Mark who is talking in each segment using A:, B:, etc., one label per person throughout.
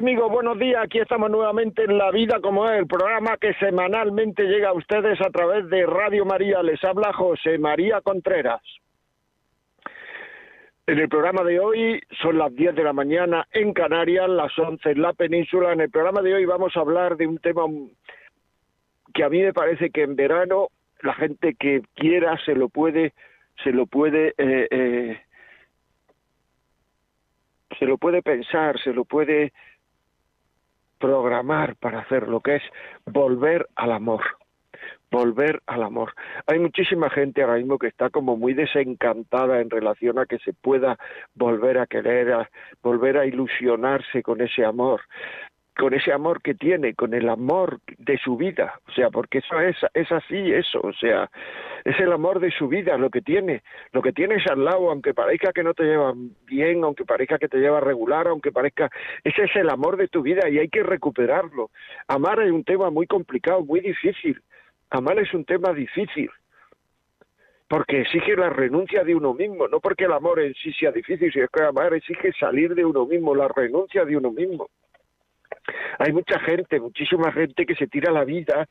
A: Amigos, buenos días. Aquí estamos nuevamente en La Vida como es, el programa que semanalmente llega a ustedes a través de Radio María. Les habla José María Contreras. En el programa de hoy son las 10 de la mañana en Canarias, las 11 en la península. En el programa de hoy vamos a hablar de un tema que a mí me parece que en verano la gente que quiera se lo puede, se lo puede eh, eh, se lo puede pensar, se lo puede programar para hacer lo que es volver al amor volver al amor. Hay muchísima gente ahora mismo que está como muy desencantada en relación a que se pueda volver a querer, a volver a ilusionarse con ese amor con ese amor que tiene, con el amor de su vida, o sea, porque eso es, así, eso, o sea, es el amor de su vida, lo que tiene, lo que tienes al lado, aunque parezca que no te lleva bien, aunque parezca que te lleva regular, aunque parezca, ese es el amor de tu vida y hay que recuperarlo. Amar es un tema muy complicado, muy difícil, amar es un tema difícil, porque exige la renuncia de uno mismo, no porque el amor en sí sea difícil, sino que amar exige salir de uno mismo, la renuncia de uno mismo. Hay mucha gente, muchísima gente que se tira la vida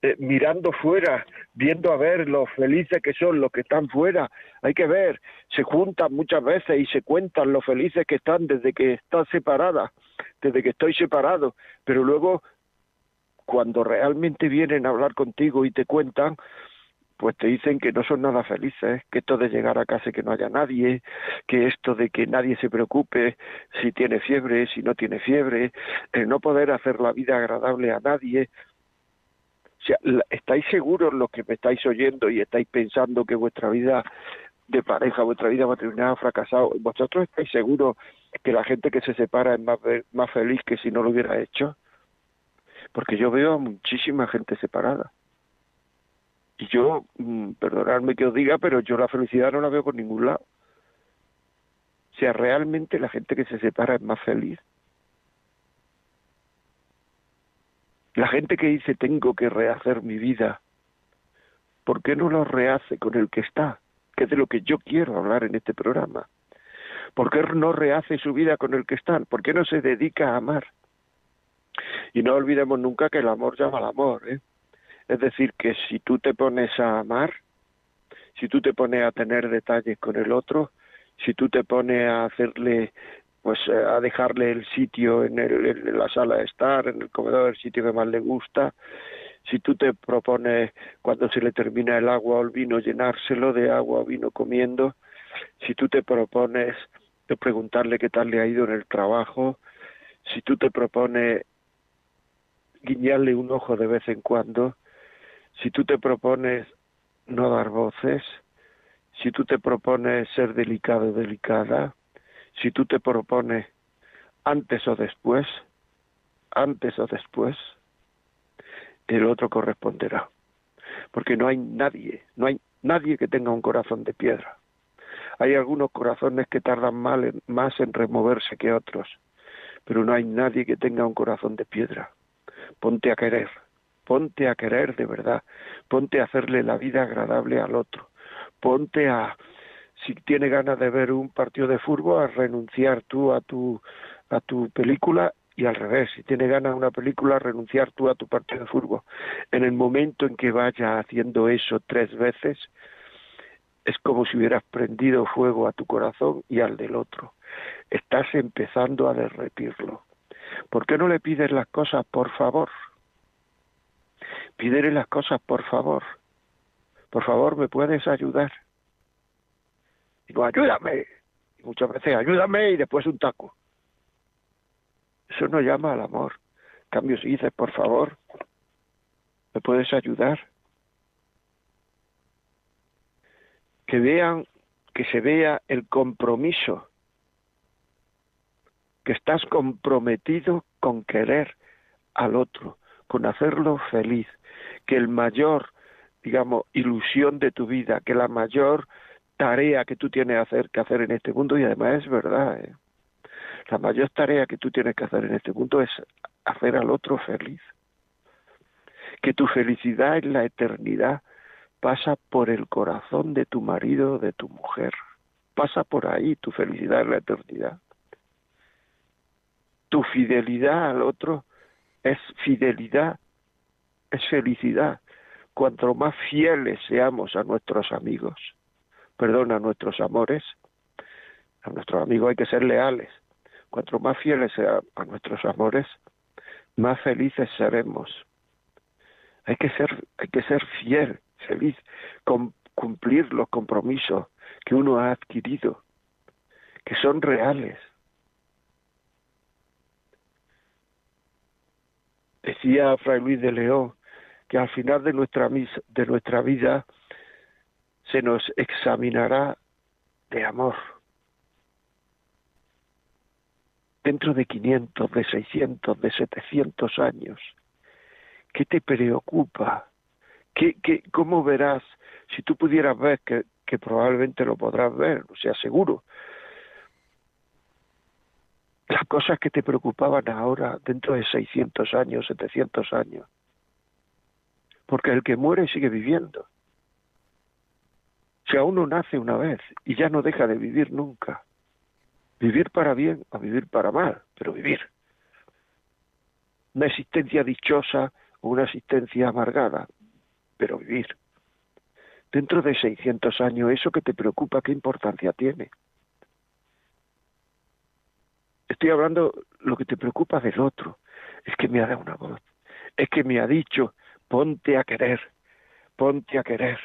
A: eh, mirando fuera, viendo a ver lo felices que son los que están fuera. Hay que ver, se juntan muchas veces y se cuentan lo felices que están desde que están separadas, desde que estoy separado, pero luego cuando realmente vienen a hablar contigo y te cuentan, pues te dicen que no son nada felices, que esto de llegar a casa y que no haya nadie, que esto de que nadie se preocupe si tiene fiebre, si no tiene fiebre, el no poder hacer la vida agradable a nadie. O sea, ¿estáis seguros los que me estáis oyendo y estáis pensando que vuestra vida de pareja, vuestra vida matrimonial ha fracasado? ¿Vosotros estáis seguros que la gente que se separa es más, más feliz que si no lo hubiera hecho? Porque yo veo a muchísima gente separada y yo, mm, perdonadme que os diga, pero yo la felicidad no la veo por ningún lado. O sea, realmente la gente que se separa es más feliz. La gente que dice tengo que rehacer mi vida, ¿por qué no lo rehace con el que está? Que es de lo que yo quiero hablar en este programa. ¿Por qué no rehace su vida con el que está? ¿Por qué no se dedica a amar? Y no olvidemos nunca que el amor llama al amor, ¿eh? Es decir, que si tú te pones a amar, si tú te pones a tener detalles con el otro, si tú te pones a hacerle, pues eh, a dejarle el sitio en, en la sala de estar, en el comedor, el sitio que más le gusta, si tú te propones cuando se le termina el agua o el vino llenárselo de agua o vino comiendo, si tú te propones de preguntarle qué tal le ha ido en el trabajo, si tú te propones guiñarle un ojo de vez en cuando, si tú te propones no dar voces, si tú te propones ser delicado o delicada, si tú te propones antes o después, antes o después, el otro corresponderá. Porque no hay nadie, no hay nadie que tenga un corazón de piedra. Hay algunos corazones que tardan más en removerse que otros, pero no hay nadie que tenga un corazón de piedra. Ponte a querer, ponte a querer de verdad, ponte a hacerle la vida agradable al otro, ponte a, si tiene ganas de ver un partido de fútbol, a renunciar tú a tu, a tu película y al revés, si tiene ganas una película, renunciar tú a tu partido de fútbol. En el momento en que vaya haciendo eso tres veces, es como si hubieras prendido fuego a tu corazón y al del otro. Estás empezando a derretirlo. ¿Por qué no le pides las cosas por favor? Pídele las cosas, por favor. Por favor, ¿me puedes ayudar? Digo, ayúdame. Y muchas veces, ayúdame y después un taco. Eso no llama al amor. En cambio, dices, por favor, ¿me puedes ayudar? Que vean, que se vea el compromiso que estás comprometido con querer al otro, con hacerlo feliz, que el mayor, digamos, ilusión de tu vida, que la mayor tarea que tú tienes hacer, que hacer en este mundo, y además es verdad, ¿eh? la mayor tarea que tú tienes que hacer en este mundo es hacer al otro feliz. Que tu felicidad en la eternidad pasa por el corazón de tu marido de tu mujer. Pasa por ahí tu felicidad en la eternidad. Tu fidelidad al otro es fidelidad, es felicidad. Cuanto más fieles seamos a nuestros amigos, perdón, a nuestros amores, a nuestros amigos hay que ser leales. Cuanto más fieles seamos a nuestros amores, más felices seremos. Hay que ser, hay que ser fiel, feliz, con cumplir los compromisos que uno ha adquirido, que son reales. Decía Fray Luis de León que al final de nuestra, de nuestra vida se nos examinará de amor. Dentro de 500, de 600, de 700 años, ¿qué te preocupa? ¿Qué, qué, ¿Cómo verás si tú pudieras ver que, que probablemente lo podrás ver, o sea, seguro? Las cosas que te preocupaban ahora dentro de 600 años, 700 años. Porque el que muere sigue viviendo. Si a uno nace una vez y ya no deja de vivir nunca, vivir para bien o vivir para mal, pero vivir. Una existencia dichosa o una existencia amargada, pero vivir. Dentro de 600 años, eso que te preocupa, ¿qué importancia tiene? Estoy hablando lo que te preocupa del otro. Es que me ha dado una voz. Es que me ha dicho, ponte a querer, ponte a querer.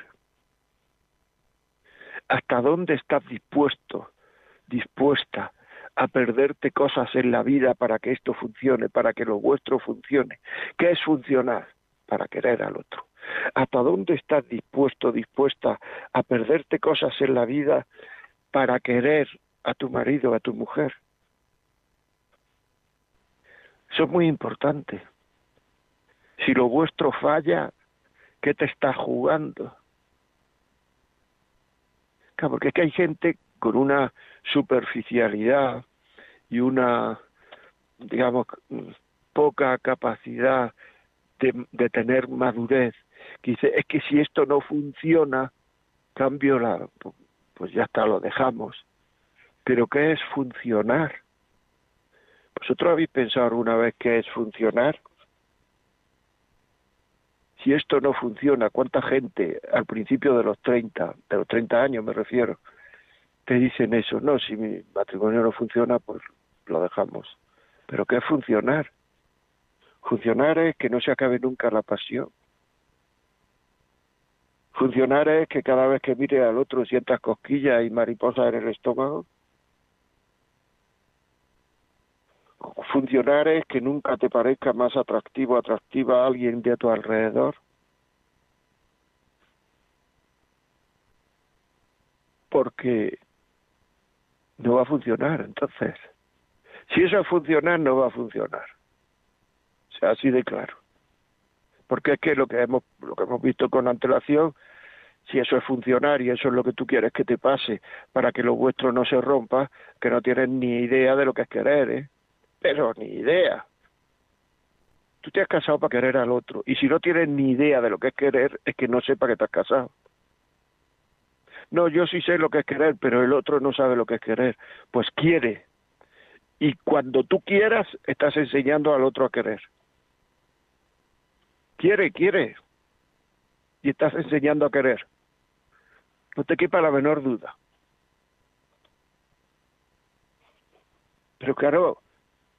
A: ¿Hasta dónde estás dispuesto, dispuesta a perderte cosas en la vida para que esto funcione, para que lo vuestro funcione? ¿Qué es funcionar? Para querer al otro. ¿Hasta dónde estás dispuesto, dispuesta a perderte cosas en la vida para querer a tu marido, a tu mujer? Eso es muy importante. Si lo vuestro falla, ¿qué te está jugando? Claro, porque es que hay gente con una superficialidad y una, digamos, poca capacidad de, de tener madurez, que dice, es que si esto no funciona, cambio la, pues ya está, lo dejamos. Pero ¿qué es funcionar? ¿Vosotros habéis pensado alguna vez qué es funcionar? Si esto no funciona, ¿cuánta gente al principio de los 30, de los 30 años me refiero, te dicen eso? No, si mi matrimonio no funciona, pues lo dejamos. Pero ¿qué es funcionar? Funcionar es que no se acabe nunca la pasión. Funcionar es que cada vez que mire al otro sientas cosquillas y mariposas en el estómago. Funcionar es que nunca te parezca más atractivo, atractiva a alguien de a tu alrededor. Porque no va a funcionar, entonces. Si eso es funcionar, no va a funcionar. O sea, así de claro. Porque es que lo que hemos, lo que hemos visto con antelación, si eso es funcionar y eso es lo que tú quieres que te pase para que lo vuestro no se rompa, que no tienes ni idea de lo que es querer, ¿eh? Pero ni idea. Tú te has casado para querer al otro, y si no tienes ni idea de lo que es querer, es que no sepa que te has casado. No, yo sí sé lo que es querer, pero el otro no sabe lo que es querer. Pues quiere. Y cuando tú quieras, estás enseñando al otro a querer. Quiere, quiere. Y estás enseñando a querer. No te quepa la menor duda. Pero claro,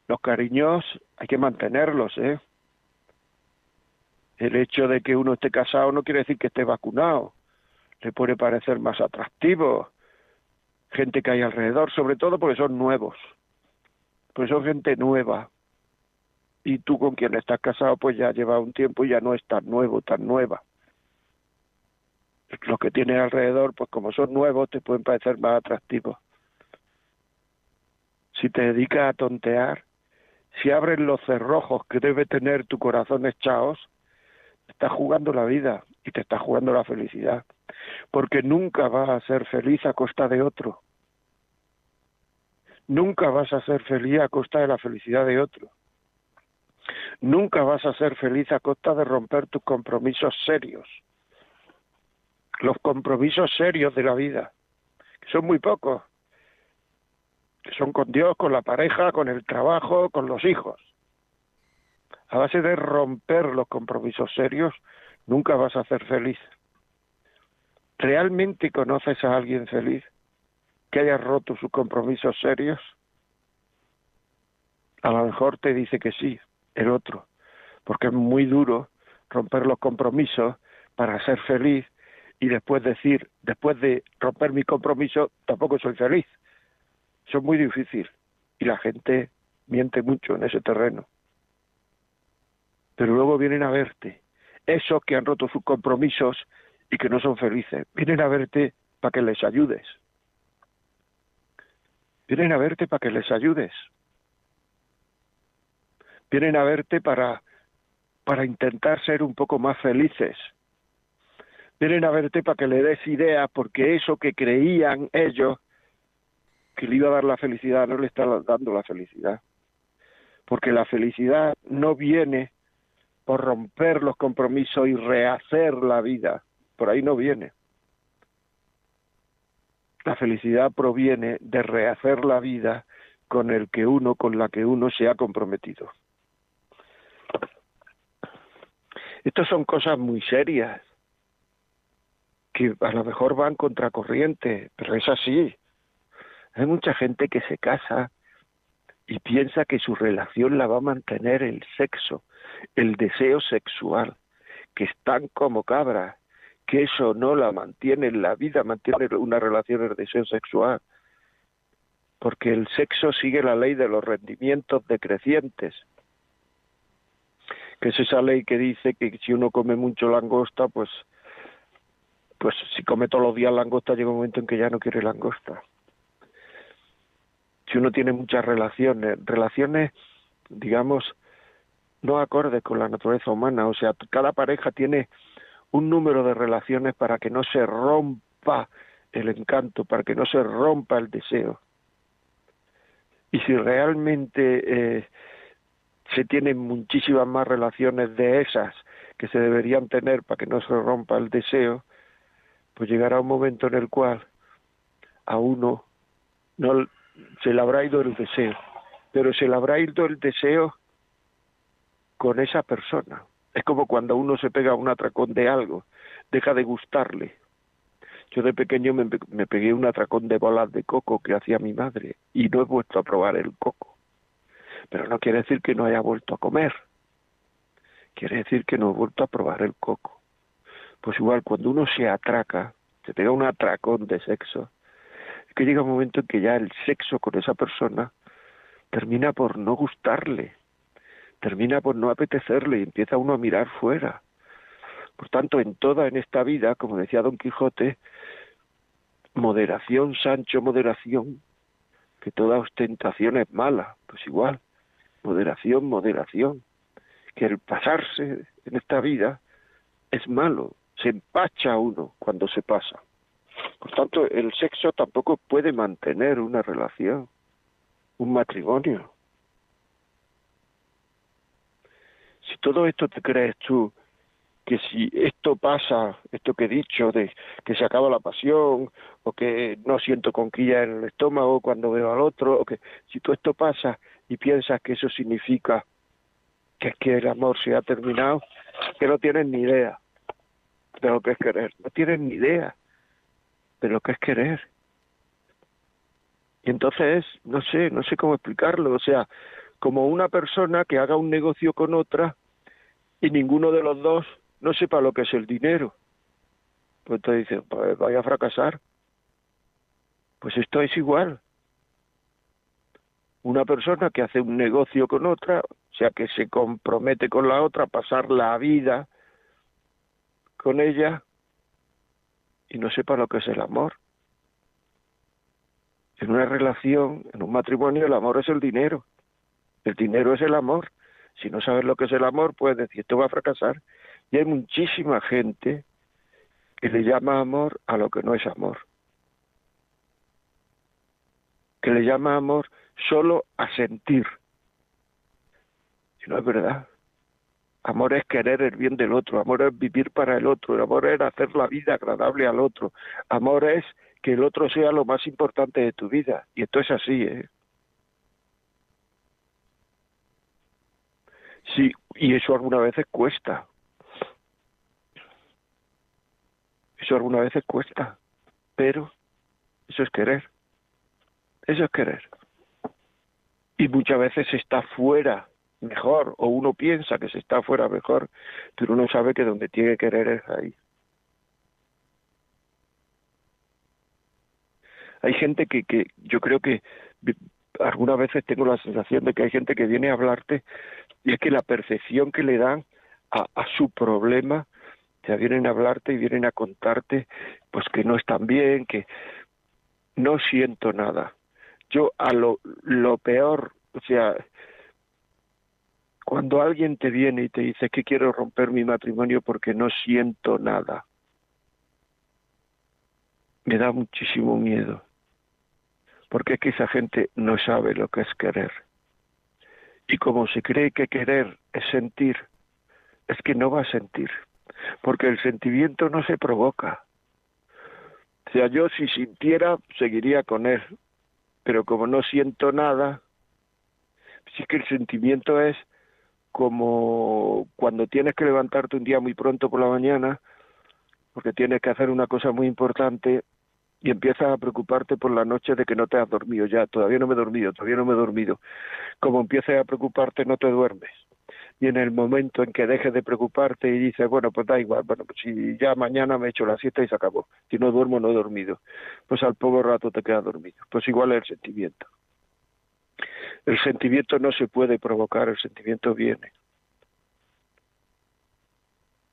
A: los cariños hay que mantenerlos, ¿eh? El hecho de que uno esté casado no quiere decir que esté vacunado. Le puede parecer más atractivo. Gente que hay alrededor, sobre todo porque son nuevos. Pues son gente nueva. Y tú con quien estás casado, pues ya lleva un tiempo y ya no es tan nuevo, tan nueva. Los que tienes alrededor, pues como son nuevos, te pueden parecer más atractivos. si te dedicas a tontear, si abres los cerrojos que debe tener tu corazón echados, estás jugando la vida y te estás jugando la felicidad, porque nunca vas a ser feliz a costa de otro. Nunca vas a ser feliz a costa de la felicidad de otro. Nunca vas a ser feliz a costa de romper tus compromisos serios. Los compromisos serios de la vida, que son muy pocos, que son con Dios, con la pareja, con el trabajo, con los hijos. A base de romper los compromisos serios, nunca vas a ser feliz. ¿Realmente conoces a alguien feliz que haya roto sus compromisos serios? A lo mejor te dice que sí, el otro, porque es muy duro romper los compromisos para ser feliz y después decir, después de romper mi compromiso, tampoco soy feliz. Es muy difícil y la gente miente mucho en ese terreno. Pero luego vienen a verte, esos que han roto sus compromisos y que no son felices, vienen a verte para que les ayudes. Vienen a verte para que les ayudes. Vienen a verte para, para intentar ser un poco más felices. Vienen a verte para que le des ideas porque eso que creían ellos que le iba a dar la felicidad no le está dando la felicidad. Porque la felicidad no viene por romper los compromisos y rehacer la vida. Por ahí no viene. La felicidad proviene de rehacer la vida con el que uno, con la que uno se ha comprometido. Estas son cosas muy serias, que a lo mejor van contracorriente, pero es así. Hay mucha gente que se casa y piensa que su relación la va a mantener el sexo, el deseo sexual, que están como cabras, que eso no la mantiene en la vida, mantiene una relación el deseo sexual, porque el sexo sigue la ley de los rendimientos decrecientes, que es esa ley que dice que si uno come mucho langosta, pues pues si come todos los días langosta llega un momento en que ya no quiere langosta si uno tiene muchas relaciones, relaciones, digamos, no acordes con la naturaleza humana, o sea, cada pareja tiene un número de relaciones para que no se rompa el encanto, para que no se rompa el deseo. Y si realmente eh, se tienen muchísimas más relaciones de esas que se deberían tener para que no se rompa el deseo, pues llegará un momento en el cual a uno no, se le habrá ido el deseo, pero se le habrá ido el deseo con esa persona. Es como cuando uno se pega un atracón de algo, deja de gustarle. Yo de pequeño me, me pegué un atracón de bolas de coco que hacía mi madre y no he vuelto a probar el coco. Pero no quiere decir que no haya vuelto a comer. Quiere decir que no he vuelto a probar el coco. Pues igual cuando uno se atraca, se pega un atracón de sexo, que llega un momento en que ya el sexo con esa persona termina por no gustarle, termina por no apetecerle y empieza uno a mirar fuera. Por tanto, en toda en esta vida, como decía Don Quijote, moderación, Sancho, moderación, que toda ostentación es mala, pues igual, moderación, moderación, que el pasarse en esta vida es malo, se empacha uno cuando se pasa. Por tanto, el sexo tampoco puede mantener una relación, un matrimonio. Si todo esto te crees tú, que si esto pasa, esto que he dicho, de que se acaba la pasión, o que no siento conquilla en el estómago cuando veo al otro, o que si todo esto pasa y piensas que eso significa que es que el amor se ha terminado, que no tienes ni idea de lo que es querer, no tienes ni idea de lo que es querer. Y entonces, no sé, no sé cómo explicarlo, o sea, como una persona que haga un negocio con otra y ninguno de los dos no sepa lo que es el dinero. Pues te dice, pues vaya a fracasar. Pues esto es igual. Una persona que hace un negocio con otra, o sea, que se compromete con la otra a pasar la vida con ella, y no sepa lo que es el amor. en una relación, en un matrimonio, el amor es el dinero. El dinero es el amor. Si no sabes lo que es el amor, puedes decir, esto va a fracasar. Y hay muchísima gente que le llama amor a lo que no es amor. Que le llama amor solo a sentir. Y no es verdad. Amor es querer el bien del otro, amor es vivir para el otro, amor es hacer la vida agradable al otro, amor es que el otro sea lo más importante de tu vida. Y esto es así, ¿eh? Sí, y eso algunas veces cuesta. Eso algunas veces cuesta, pero eso es querer. Eso es querer. Y muchas veces está fuera mejor, o uno piensa que se está fuera mejor, pero uno sabe que donde tiene que querer es ahí. Hay gente que, que yo creo que algunas veces tengo la sensación de que hay gente que viene a hablarte y es que la percepción que le dan a, a su problema, ya vienen a hablarte y vienen a contarte pues que no están bien, que no siento nada. Yo a lo, lo peor, o sea, cuando alguien te viene y te dice que quiero romper mi matrimonio porque no siento nada, me da muchísimo miedo, porque es que esa gente no sabe lo que es querer. Y como se cree que querer es sentir, es que no va a sentir, porque el sentimiento no se provoca. O sea, yo si sintiera, seguiría con él, pero como no siento nada, sí que el sentimiento es como cuando tienes que levantarte un día muy pronto por la mañana, porque tienes que hacer una cosa muy importante y empiezas a preocuparte por la noche de que no te has dormido ya, todavía no me he dormido, todavía no me he dormido. Como empieces a preocuparte no te duermes. Y en el momento en que dejes de preocuparte y dices, bueno, pues da igual, bueno, pues si ya mañana me echo la siesta y se acabó. Si no duermo, no he dormido. Pues al poco rato te quedas dormido. Pues igual es el sentimiento. El sentimiento no se puede provocar, el sentimiento viene.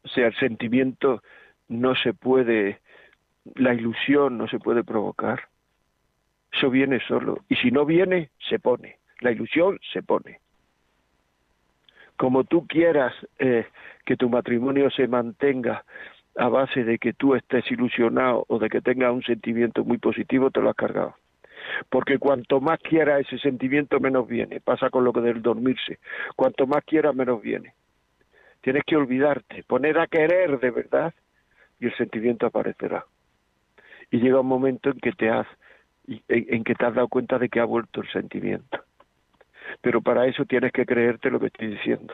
A: O sea, el sentimiento no se puede, la ilusión no se puede provocar. Eso viene solo. Y si no viene, se pone. La ilusión se pone. Como tú quieras eh, que tu matrimonio se mantenga a base de que tú estés ilusionado o de que tengas un sentimiento muy positivo, te lo has cargado porque cuanto más quiera ese sentimiento, menos viene. Pasa con lo que del dormirse. Cuanto más quiera, menos viene. Tienes que olvidarte, poner a querer de verdad y el sentimiento aparecerá. Y llega un momento en que te has en que te has dado cuenta de que ha vuelto el sentimiento. Pero para eso tienes que creerte lo que estoy diciendo.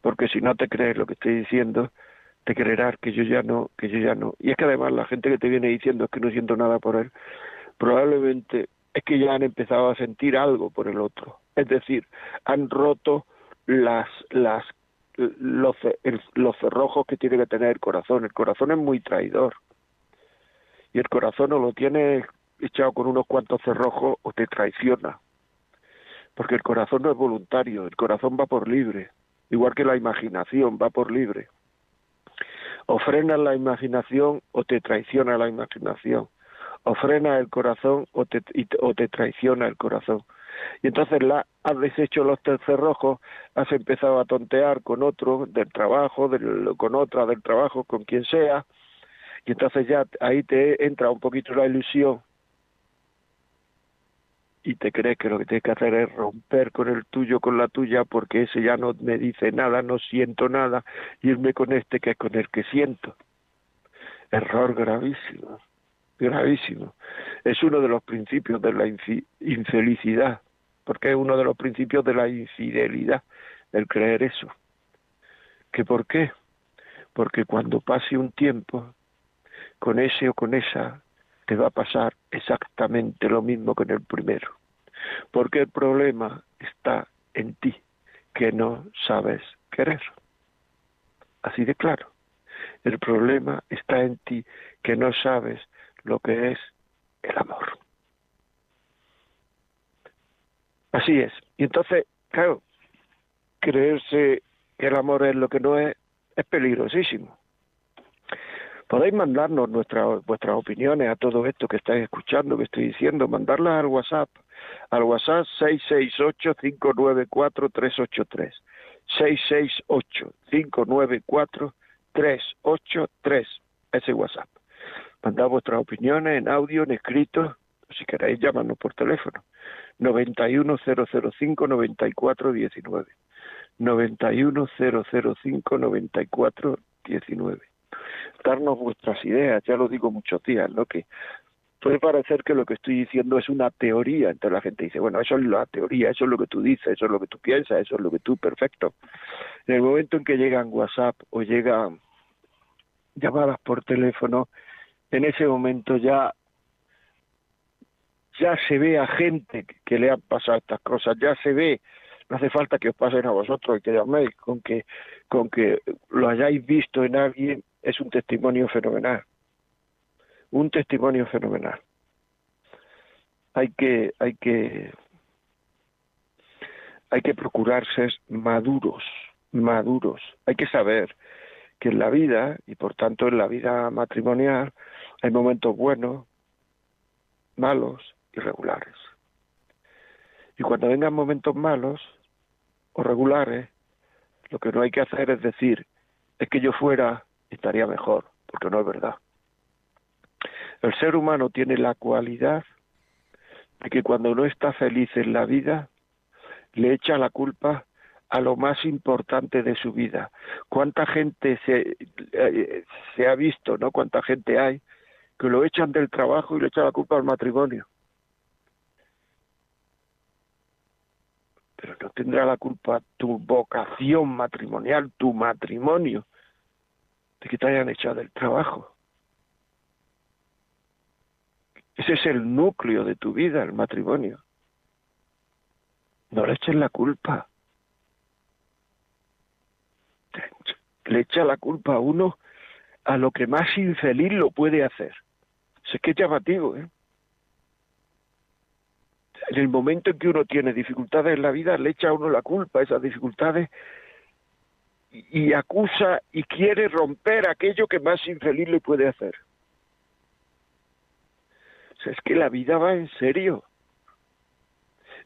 A: Porque si no te crees lo que estoy diciendo, te creerás que yo ya no, que yo ya no. Y es que además la gente que te viene diciendo es que no siento nada por él, probablemente es que ya han empezado a sentir algo por el otro. Es decir, han roto las, las, los, los cerrojos que tiene que tener el corazón. El corazón es muy traidor. Y el corazón o lo tiene echado con unos cuantos cerrojos o te traiciona. Porque el corazón no es voluntario, el corazón va por libre. Igual que la imaginación va por libre o frenas la imaginación o te traiciona la imaginación, o frena el corazón o te, o te traiciona el corazón. Y entonces la, has deshecho los rojos, has empezado a tontear con otro del trabajo, del, con otra del trabajo, con quien sea, y entonces ya ahí te entra un poquito la ilusión y te crees que lo que tienes que hacer es romper con el tuyo, con la tuya, porque ese ya no me dice nada, no siento nada, irme con este que es con el que siento. Error gravísimo, gravísimo. Es uno de los principios de la infelicidad, porque es uno de los principios de la infidelidad, el creer eso. ¿Que por qué? Porque cuando pase un tiempo, con ese o con esa te va a pasar exactamente lo mismo que en el primero. Porque el problema está en ti, que no sabes querer. Así de claro. El problema está en ti, que no sabes lo que es el amor. Así es. Y entonces, claro, creerse que el amor es lo que no es, es peligrosísimo. Podéis mandarnos nuestras vuestras opiniones a todo esto que estáis escuchando, que estoy diciendo, mandarlas al WhatsApp, al WhatsApp 668-594-383. 668-594-383, ese WhatsApp. Mandad vuestras opiniones en audio, en escrito, si queréis llamarnos por teléfono. 91005-9419. 91005-9419. Darnos vuestras ideas, ya lo digo muchos días, ¿no? Que puede parecer que lo que estoy diciendo es una teoría, entonces la gente dice, bueno, eso es la teoría, eso es lo que tú dices, eso es lo que tú piensas, eso es lo que tú, perfecto. En el momento en que llegan WhatsApp o llegan llamadas por teléfono, en ese momento ya ya se ve a gente que le han pasado estas cosas, ya se ve, no hace falta que os pasen a vosotros y que llaméis, con que, con que lo hayáis visto en alguien es un testimonio fenomenal, un testimonio fenomenal. Hay que, hay que, hay que procurarse maduros, maduros. Hay que saber que en la vida, y por tanto en la vida matrimonial, hay momentos buenos, malos, irregulares. Y cuando vengan momentos malos o regulares, lo que no hay que hacer es decir, es que yo fuera estaría mejor, porque no es verdad. El ser humano tiene la cualidad de que cuando no está feliz en la vida, le echa la culpa a lo más importante de su vida. ¿Cuánta gente se, eh, se ha visto, no? ¿Cuánta gente hay que lo echan del trabajo y le echan la culpa al matrimonio? pero no tendrá la culpa tu vocación matrimonial, tu matrimonio, de que te hayan echado del trabajo. Ese es el núcleo de tu vida, el matrimonio. No le eches la culpa. Le echa la culpa a uno a lo que más infeliz lo puede hacer. Sé que es llamativo, ¿eh? en el momento en que uno tiene dificultades en la vida, le echa a uno la culpa a esas dificultades y, acusa y quiere romper aquello que más infeliz le puede hacer. O sea, es que la vida va en serio.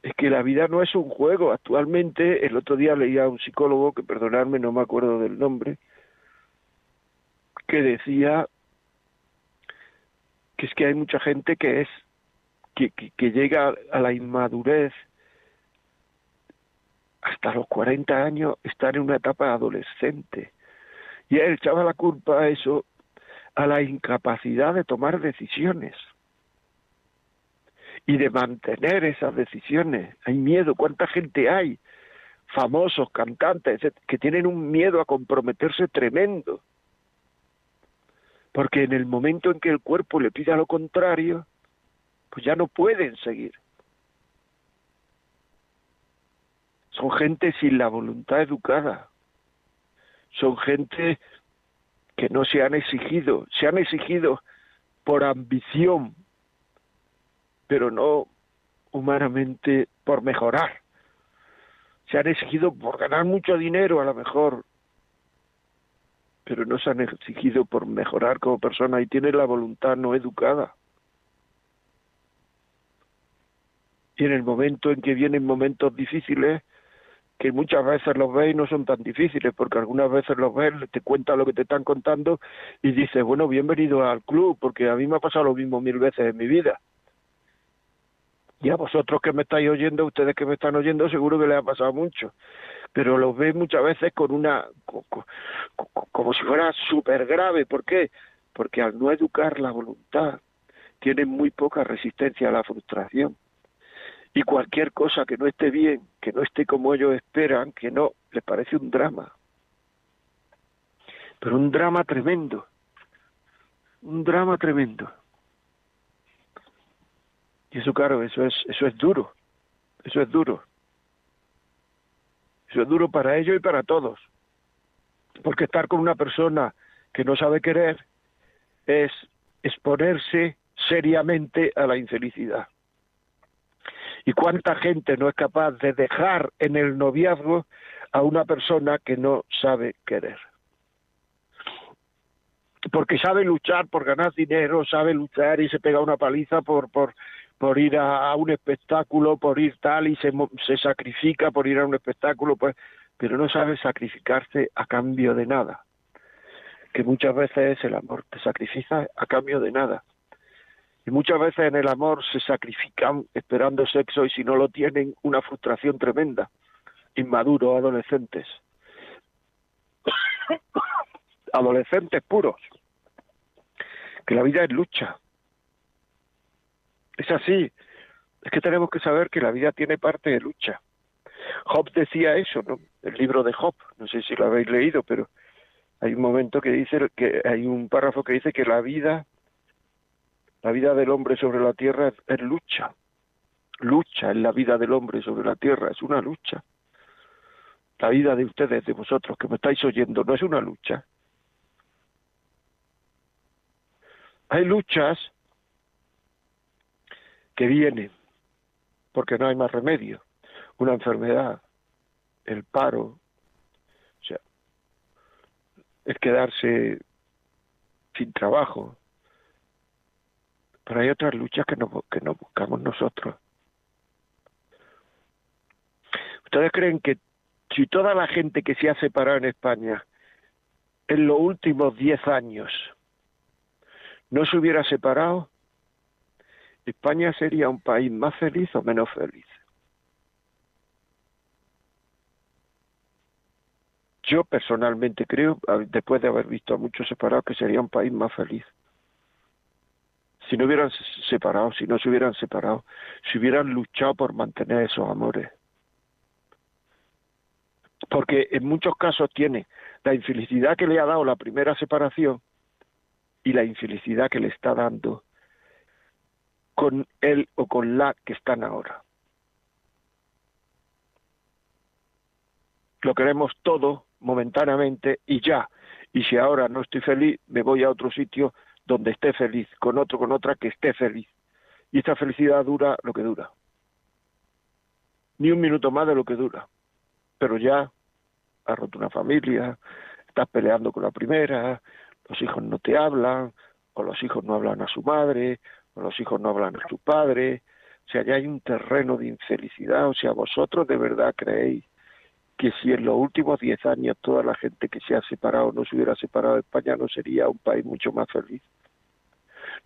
A: Es que la vida no es un juego. Actualmente, el otro día leía a un psicólogo, que perdonadme, no me acuerdo del nombre, que decía que es que hay mucha gente que es que, llega a la inmadurez hasta los 40 años está en una etapa adolescente. Y él echaba la culpa a eso, a la incapacidad de tomar decisiones y de mantener esas decisiones. Hay miedo, ¿cuánta gente hay? Famosos, cantantes, que tienen un miedo a comprometerse tremendo. Porque en el momento en que el cuerpo le pida lo contrario, pues ya no pueden seguir. Son gente sin la voluntad educada. Son gente que no se han exigido, se han exigido por ambición, pero no humanamente por mejorar. Se han exigido por ganar mucho dinero a lo mejor, pero no se han exigido por mejorar como persona y tienen la voluntad no educada. y en el momento en que vienen momentos difíciles, que muchas veces los ves y no son tan difíciles, porque algunas veces los ves, te cuentan lo que te están contando y dices, bueno, bienvenido al club, porque a mí me ha pasado lo mismo mil veces en mi vida. Y a vosotros que me estáis oyendo, ustedes que me están oyendo, seguro que les ha pasado mucho. Pero los ves muchas veces con una, como si fuera súper grave. ¿Por qué? Porque al no educar la voluntad, tienen muy poca resistencia a la frustración y cualquier cosa que no esté bien, que no esté como ellos esperan, que no, les parece un drama. Pero un drama tremendo, un drama tremendo. Y eso, claro, eso es, eso es duro, eso es duro. Eso es duro para ellos y para todos. Porque estar con una persona que no sabe querer es exponerse seriamente a la infelicidad. ¿Y cuánta gente no es capaz de dejar en el noviazgo a una persona que no sabe querer? porque sabe luchar por ganar dinero, sabe luchar y se pega una paliza por, por, por ir a, un espectáculo, por ir tal y se, se sacrifica por ir a un espectáculo, pues, pero no sabe sacrificarse a cambio de nada. Que muchas veces el amor te sacrifica a cambio de nada. Y muchas veces en el amor se sacrifican esperando sexo y si no lo tienen, una frustración tremenda. Inmaduros, adolescentes. adolescentes puros. Que la vida es lucha. Es así. Es que tenemos que saber que la vida tiene parte de lucha. Job decía eso, ¿no? El libro de Job, no sé si lo habéis leído, pero hay un momento que dice que hay un párrafo que dice que la vida la vida del hombre sobre la tierra es, lucha. Lucha en la vida del hombre sobre la tierra, es una lucha. La vida de ustedes, de vosotros que me estáis oyendo, no es una lucha. Hay luchas que vienen porque no hay más remedio. Una enfermedad, el paro, o sea, es quedarse sin trabajo, pero hay otras luchas que no, que no buscamos nosotros. ¿Ustedes creen que si toda la gente que se ha separado en España en los últimos diez años no se hubiera separado, España sería un país más feliz o menos feliz? Yo personalmente creo, después de haber visto a muchos separados, que sería un país más feliz si no hubieran separado, si no se hubieran separado, si hubieran luchado por mantener esos amores. Porque en muchos casos tiene la infelicidad que le ha dado la primera separación y la infelicidad que le está dando con él o con la que están ahora. Lo queremos todo momentáneamente y ya. Y si ahora no estoy feliz, me voy a otro sitio donde esté feliz, con otro, con otra que esté feliz. Y esta felicidad dura lo que dura. Ni un minuto más de lo que dura. Pero ya has roto una familia, estás peleando con la primera, los hijos no te hablan, o los hijos no hablan a su madre, o los hijos no hablan a su padre. O sea, ya hay un terreno de infelicidad. O sea, vosotros de verdad creéis que si en los últimos diez años toda la gente que se ha separado no se hubiera separado de España, no sería un país mucho más feliz.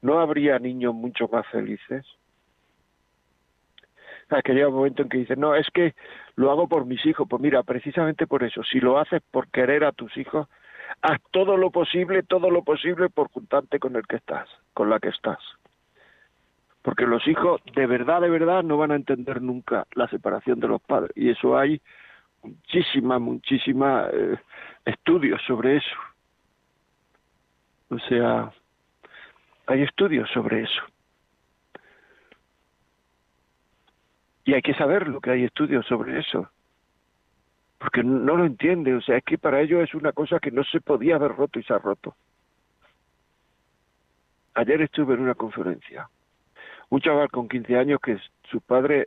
A: ¿No habría niños mucho más felices? Que llega un momento en que dices, no, es que lo hago por mis hijos. Pues mira, precisamente por eso, si lo haces por querer a tus hijos, haz todo lo posible, todo lo posible por juntarte con el que estás, con la que estás. Porque los hijos de verdad, de verdad, no van a entender nunca la separación de los padres. Y eso hay muchísima, muchísima eh, estudios sobre eso. O sea, hay estudios sobre eso. Y hay que saber lo que hay estudios sobre eso. Porque no lo entiende. O sea, es que para ellos es una cosa que no se podía haber roto y se ha roto. Ayer estuve en una conferencia. Un chaval con 15 años que su padre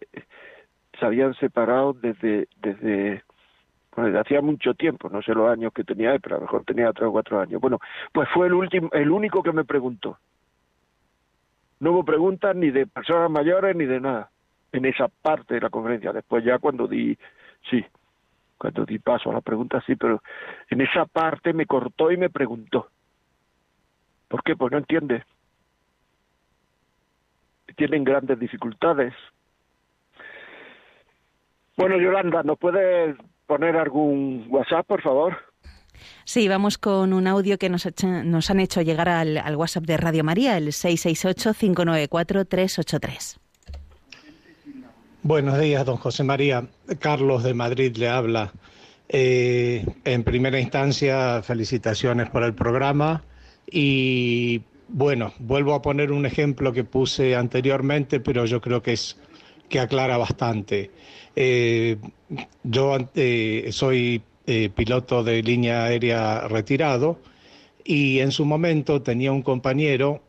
A: se habían separado desde, desde, bueno, hacía mucho tiempo, no sé los años que tenía pero a lo mejor tenía tres o cuatro años. Bueno, pues fue el último, el único que me preguntó. No hubo preguntas ni de personas mayores ni de nada en esa parte de la conferencia. Después ya cuando di, sí, cuando di paso a la pregunta, sí, pero en esa parte me cortó y me preguntó. ¿Por qué? Pues no entiende. Tienen grandes dificultades bueno, Yolanda, ¿nos puedes poner algún WhatsApp, por favor?
B: Sí, vamos con un audio que nos, han hecho llegar al, WhatsApp de Radio María, el 668-594-383.
C: Buenos días, don José María. Carlos de Madrid le habla. Eh, en primera instancia, felicitaciones por el programa y bueno, vuelvo a poner un ejemplo que puse anteriormente, pero yo creo que es que aclara bastante. Eh, yo eh, soy eh, piloto de línea aérea retirado y en su momento tenía un compañero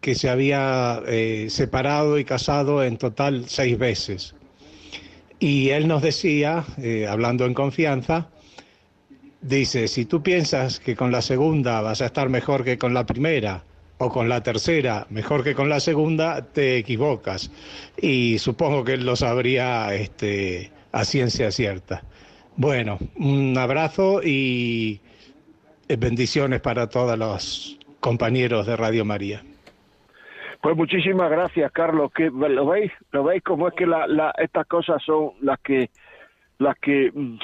C: que se había separado y casado en total seis veces. Y él nos decía, hablando en confianza, dice, si tú piensas que con la segunda vas a estar mejor que con la primera, o con la tercera mejor que con la segunda, te equivocas. Y supongo que él lo sabría este, a ciencia cierta. Bueno, un abrazo y bendiciones para todos los compañeros de Radio María.
A: Pues muchísimas gracias, Carlos. Que lo veis, lo veis cómo es que la, estas cosas son las que las que mm,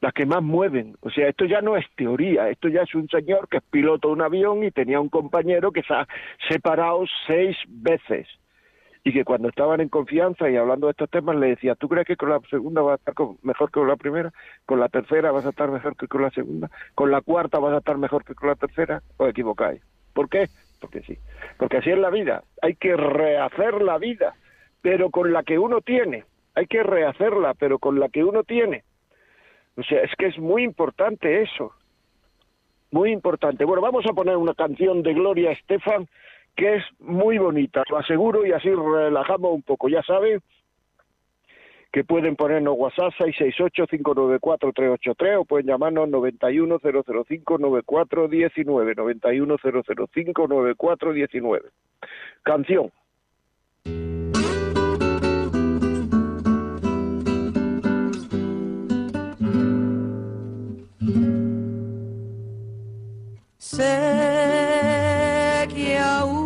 A: las que más mueven. O sea, esto ya no es teoría, esto ya es un señor que es piloto de un avión y tenía un compañero que se ha separado seis veces y que cuando estaban en confianza y hablando de estos temas le decía, ¿tú crees que con la segunda vas a estar mejor que con la primera? ¿Con la tercera vas a estar mejor que con la segunda? ¿Con la cuarta vas a estar mejor que con la tercera? ¿O equivocáis? ¿Por qué? Porque sí. Porque así es la vida. Hay que rehacer la vida, pero con la que uno tiene. Hay que rehacerla, pero con la que uno tiene. O sea, es que es muy importante eso. Muy importante. Bueno, vamos a poner una canción de Gloria Estefan que es muy bonita, lo aseguro, y así relajamos un poco. Ya saben que pueden ponernos WhatsApp 668-594-383 o pueden llamarnos 91005-9419, 91005-9419. Canción.
D: Sé que aún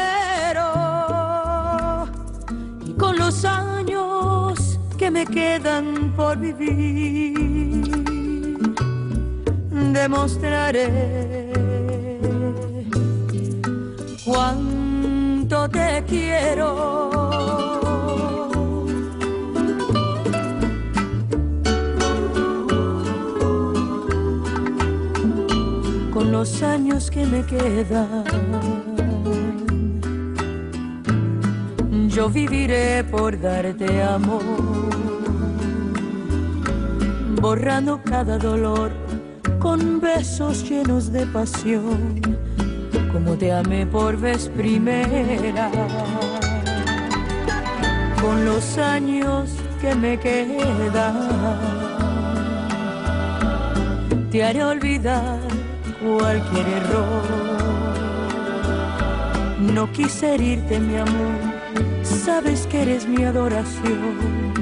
D: me quedan por vivir, demostraré cuánto te quiero. Con los años que me quedan yo viviré por darte amor, borrando cada dolor con besos llenos de pasión, como te amé por vez primera. Con los años que me quedan, te haré olvidar cualquier error. No quise herirte, mi amor sabes que eres mi adoración,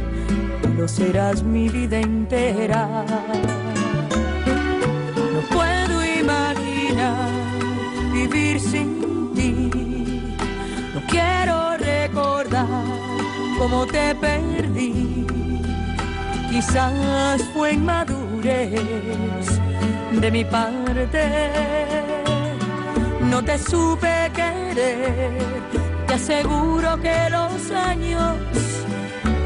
D: serás mi vida entera. No puedo imaginar vivir sin ti, no quiero recordar cómo te perdí. Quizás fue inmadurez de mi parte, no te supe querer te aseguro que los años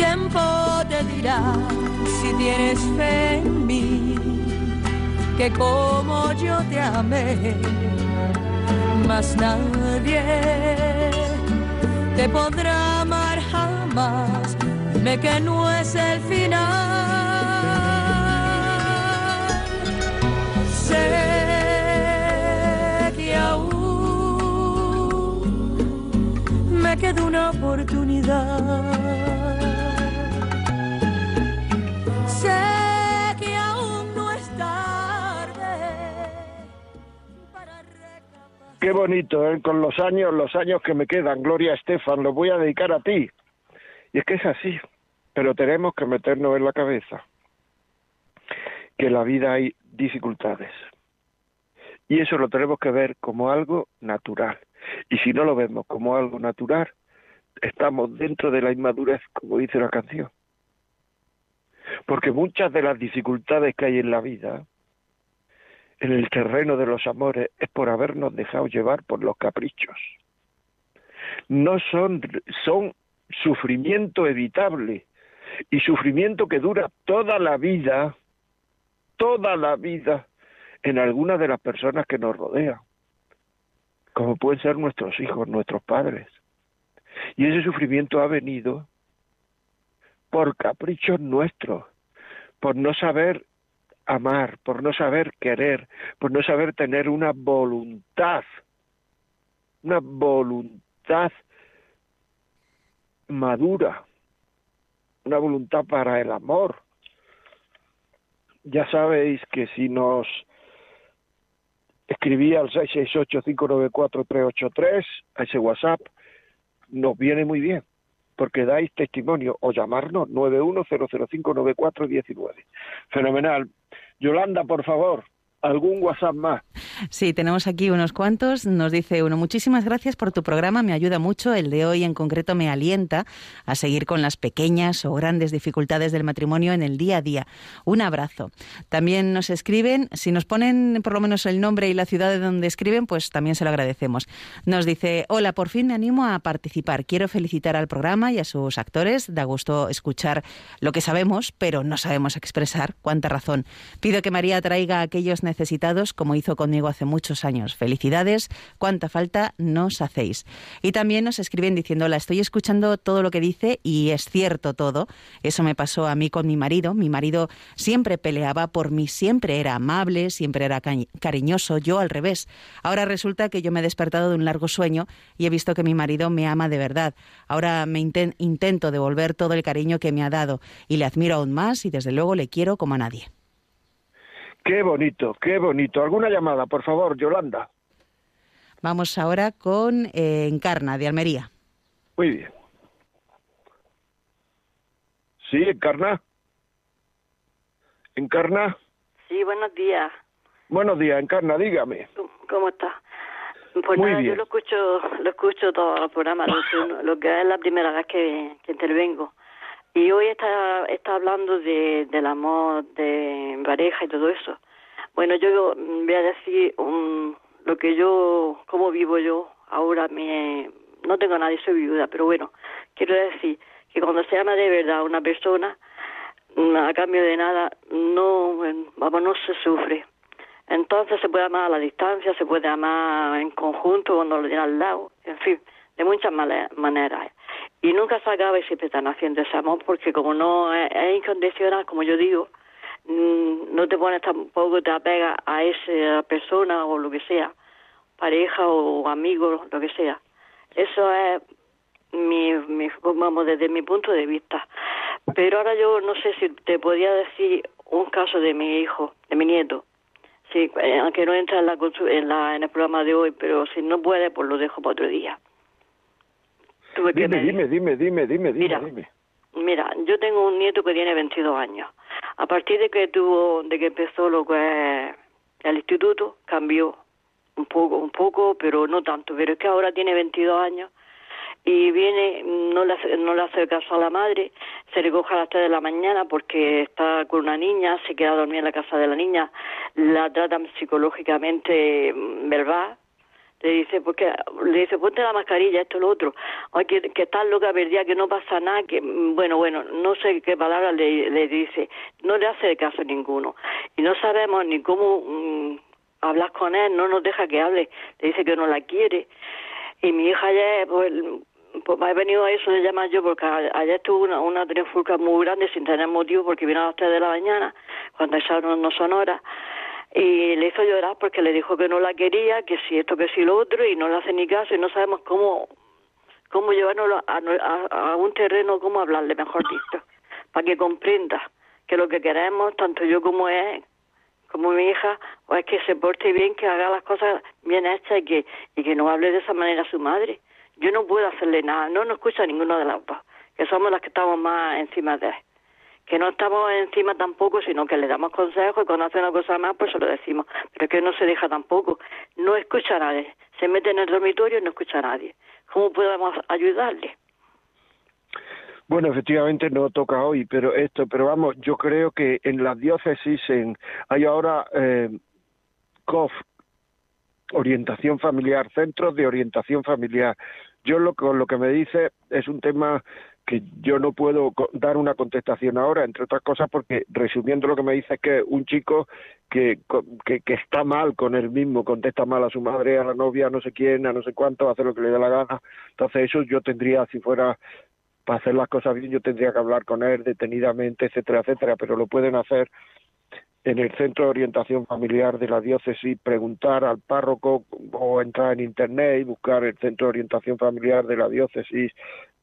D: tiempo te dirá si tienes fe en mí, que como yo te amé, más nadie te podrá amar jamás, dime que no es el final. Sé que aún me queda una oportunidad
A: Qué bonito, ¿eh? con los años, los años que me quedan, Gloria Estefan, los voy a dedicar a ti. Y es que es así, pero tenemos que meternos en la cabeza que en la vida hay dificultades. Y eso lo tenemos que ver como algo natural. Y si no lo vemos como algo natural, estamos dentro de la inmadurez, como dice la canción. Porque muchas de las dificultades que hay en la vida, en el terreno de los amores, es por habernos dejado llevar por los caprichos. No son, son sufrimiento evitable y sufrimiento que dura toda la vida, toda la vida en alguna de las personas que nos rodean, como pueden ser nuestros hijos, nuestros padres. Y ese sufrimiento ha venido por caprichos nuestros, por no saber amar, por no saber querer, por no saber tener una voluntad, una voluntad madura, una voluntad para el amor. Ya sabéis que si nos escribí al 668-594-383, a ese WhatsApp, nos viene muy bien, porque dais testimonio o llamarnos 910059419. Fenomenal. Yolanda, por favor, algún WhatsApp más.
B: Sí, tenemos aquí unos cuantos. Nos dice uno, muchísimas gracias por tu programa, me ayuda mucho. El de hoy en concreto me alienta a seguir con las pequeñas o grandes dificultades del matrimonio en el día a día. Un abrazo. También nos escriben, si nos ponen por lo menos el nombre y la ciudad de donde escriben, pues también se lo agradecemos. Nos dice, hola, por fin me animo a participar. Quiero felicitar al programa y a sus actores. Da gusto escuchar lo que sabemos, pero no sabemos expresar. Cuánta razón. Pido que María traiga a aquellos necesitados, como hizo conmigo hace muchos años. Felicidades, cuánta falta nos hacéis. Y también nos escriben diciendo, la estoy escuchando todo lo que dice y es cierto todo. Eso me pasó a mí con mi marido. Mi marido siempre peleaba por mí, siempre era amable, siempre era cariñoso, yo al revés. Ahora resulta que yo me he despertado de un largo sueño y he visto que mi marido me ama de verdad. Ahora me intento devolver todo el cariño que me ha dado y le admiro aún más y desde luego le quiero como a nadie.
A: Qué bonito, qué bonito. ¿Alguna llamada, por favor, Yolanda?
B: Vamos ahora con eh, Encarna, de Almería.
A: Muy bien. Sí, Encarna. Encarna.
E: Sí, buenos días.
A: Buenos días, Encarna, dígame.
E: ¿Cómo está? Pues
A: Muy
E: nada,
A: bien.
E: yo lo escucho, lo escucho todo el programa, lo, lo que es la primera vez que, que intervengo. Y hoy está, está hablando de, del amor de pareja y todo eso. Bueno, yo voy a decir un, lo que yo, cómo vivo yo ahora. Me, no tengo nadie, soy viuda, pero bueno, quiero decir que cuando se ama de verdad a una persona, mm, a cambio de nada, no, vamos, no se sufre. Entonces se puede amar a la distancia, se puede amar en conjunto cuando lo tiene al lado, en fin, de muchas maneras y nunca se acaba y siempre están haciendo amor porque como no es, es incondicional como yo digo mm, no te pones tampoco te apegas a esa persona o lo que sea pareja o amigo lo que sea. Eso es mi, mi vamos desde mi punto de vista. Pero ahora yo no sé si te podía decir un caso de mi hijo de mi nieto. Sí eh, aunque no entra en la, en la en el programa de hoy pero si no puede pues lo dejo para otro día
A: Tuve dime, que dime, dime, dime, dime,
E: mira,
A: dime.
E: Mira, yo tengo un nieto que tiene 22 años. A partir de que tuvo, de que empezó lo que es el instituto, cambió un poco, un poco, pero no tanto. Pero es que ahora tiene 22 años y viene, no le, hace, no le hace caso a la madre, se recoge a las 3 de la mañana porque está con una niña, se queda a dormir en la casa de la niña, la tratan psicológicamente verbal, le dice porque le dice ponte la mascarilla esto lo otro Ay, que, que estás loca perdida que no pasa nada que bueno bueno no sé qué palabras le, dice. No le hace caso ninguno. Y no sabemos ni cómo mm, hablar con él no nos deja que hable. Le dice que no la quiere. Y mi hija ayer pues pues me he venido a eso de llamar yo porque ayer tuvo una, una trifulca muy grande sin tener motivo porque vino a las 3 de la mañana cuando no, no son horas y le hizo llorar porque le dijo que no la quería, que si esto, que si lo otro, y no le hace ni caso y no sabemos cómo, cómo llevarnos a, un terreno, cómo hablarle, mejor dicho, para que comprenda que lo que queremos, tanto yo como él, como mi hija, o es que se porte bien, que haga las cosas bien hechas y que, y que no hable de esa manera a su madre. Yo no puedo hacerle nada, no nos escucha ninguno de las dos, que somos las que estamos más encima de él que no estamos encima tampoco, sino que le damos consejos y cuando hace una cosa más, pues se lo decimos. Pero que no se deja tampoco. No escucha a nadie. Se mete en el dormitorio y no escucha a nadie. ¿Cómo podemos ayudarle?
A: Bueno, efectivamente no toca hoy, pero esto, pero vamos, yo creo que en las diócesis en, hay ahora eh, COF, orientación familiar, centros de orientación familiar. Yo lo, lo que me dice es un tema que yo no puedo dar una contestación ahora, entre otras cosas porque, resumiendo lo que me dice, es que un chico que, que, que, está mal con él mismo, contesta mal a su madre, a la novia, a no sé quién, a no sé cuánto, hace lo que le dé la gana. Entonces eso yo tendría, si fuera para hacer las cosas bien, yo tendría que hablar con él detenidamente, etcétera, etcétera, pero lo pueden hacer en el centro de orientación familiar de la diócesis, preguntar al párroco o entrar en internet y buscar el centro de orientación familiar de la diócesis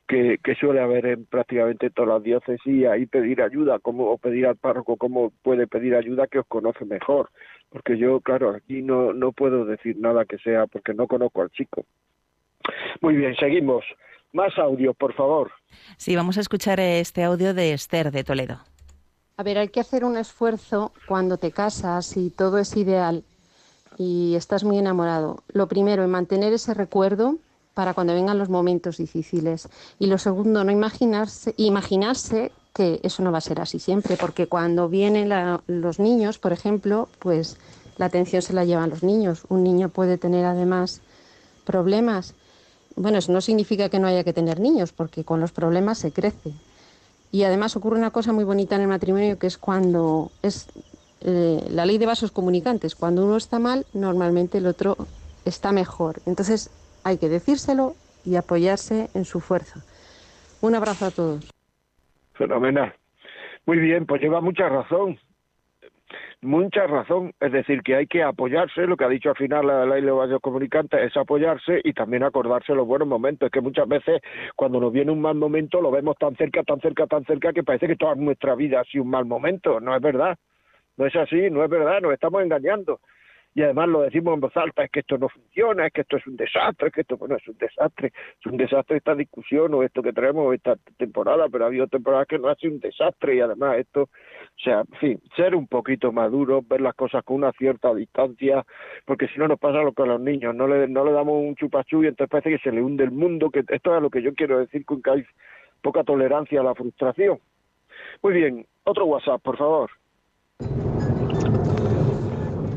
A: que, que suele haber en prácticamente todas las diócesis y ahí pedir ayuda como, o pedir al párroco cómo puede pedir ayuda que os conoce mejor. Porque yo claro aquí no no puedo decir nada que sea porque no conozco al chico. Muy bien seguimos. Más audio por favor.
B: Sí vamos a escuchar este audio de Esther de Toledo.
F: A ver hay que hacer un esfuerzo cuando te casas y todo es ideal y estás muy enamorado. Lo primero en mantener ese recuerdo para cuando vengan los momentos difíciles. Y lo segundo, no imaginarse, imaginarse que eso no va a ser así siempre, porque cuando vienen los niños, por ejemplo, pues la atención se la llevan los niños. Un niño puede tener además problemas. Bueno, eso no significa que no haya que tener niños, porque con los problemas se crece. Y además ocurre una cosa muy bonita en el matrimonio, que es cuando es eh, la ley de vasos comunicantes. Cuando uno está mal, normalmente el otro está mejor. Entonces, hay que decírselo y apoyarse en su fuerza. Un abrazo a todos.
A: Fenomenal. Muy bien, pues lleva mucha razón. Mucha razón. Es decir, que hay que apoyarse, lo que ha dicho al final la ley de los comunicantes es apoyarse y también acordarse los buenos momentos. Es que muchas veces cuando nos viene un mal momento lo vemos tan cerca, tan cerca, tan cerca que parece que toda nuestra vida ha sido un mal momento. No es verdad. No es así, no es verdad, nos estamos engañando y además lo decimos en voz alta, es que esto no funciona, es que esto es un desastre, es que esto bueno, es un desastre, es un desastre esta discusión o esto que traemos esta temporada, pero ha habido temporadas que no ha sido un desastre y además esto, o sea, en fin, ser un poquito maduro, ver las cosas con una cierta distancia, porque si no nos pasa lo que a los niños, no le, no le damos un chupachú y entonces parece que se le hunde el mundo, que esto es lo que yo quiero decir con que hay poca tolerancia a la frustración. Muy bien, otro WhatsApp, por favor.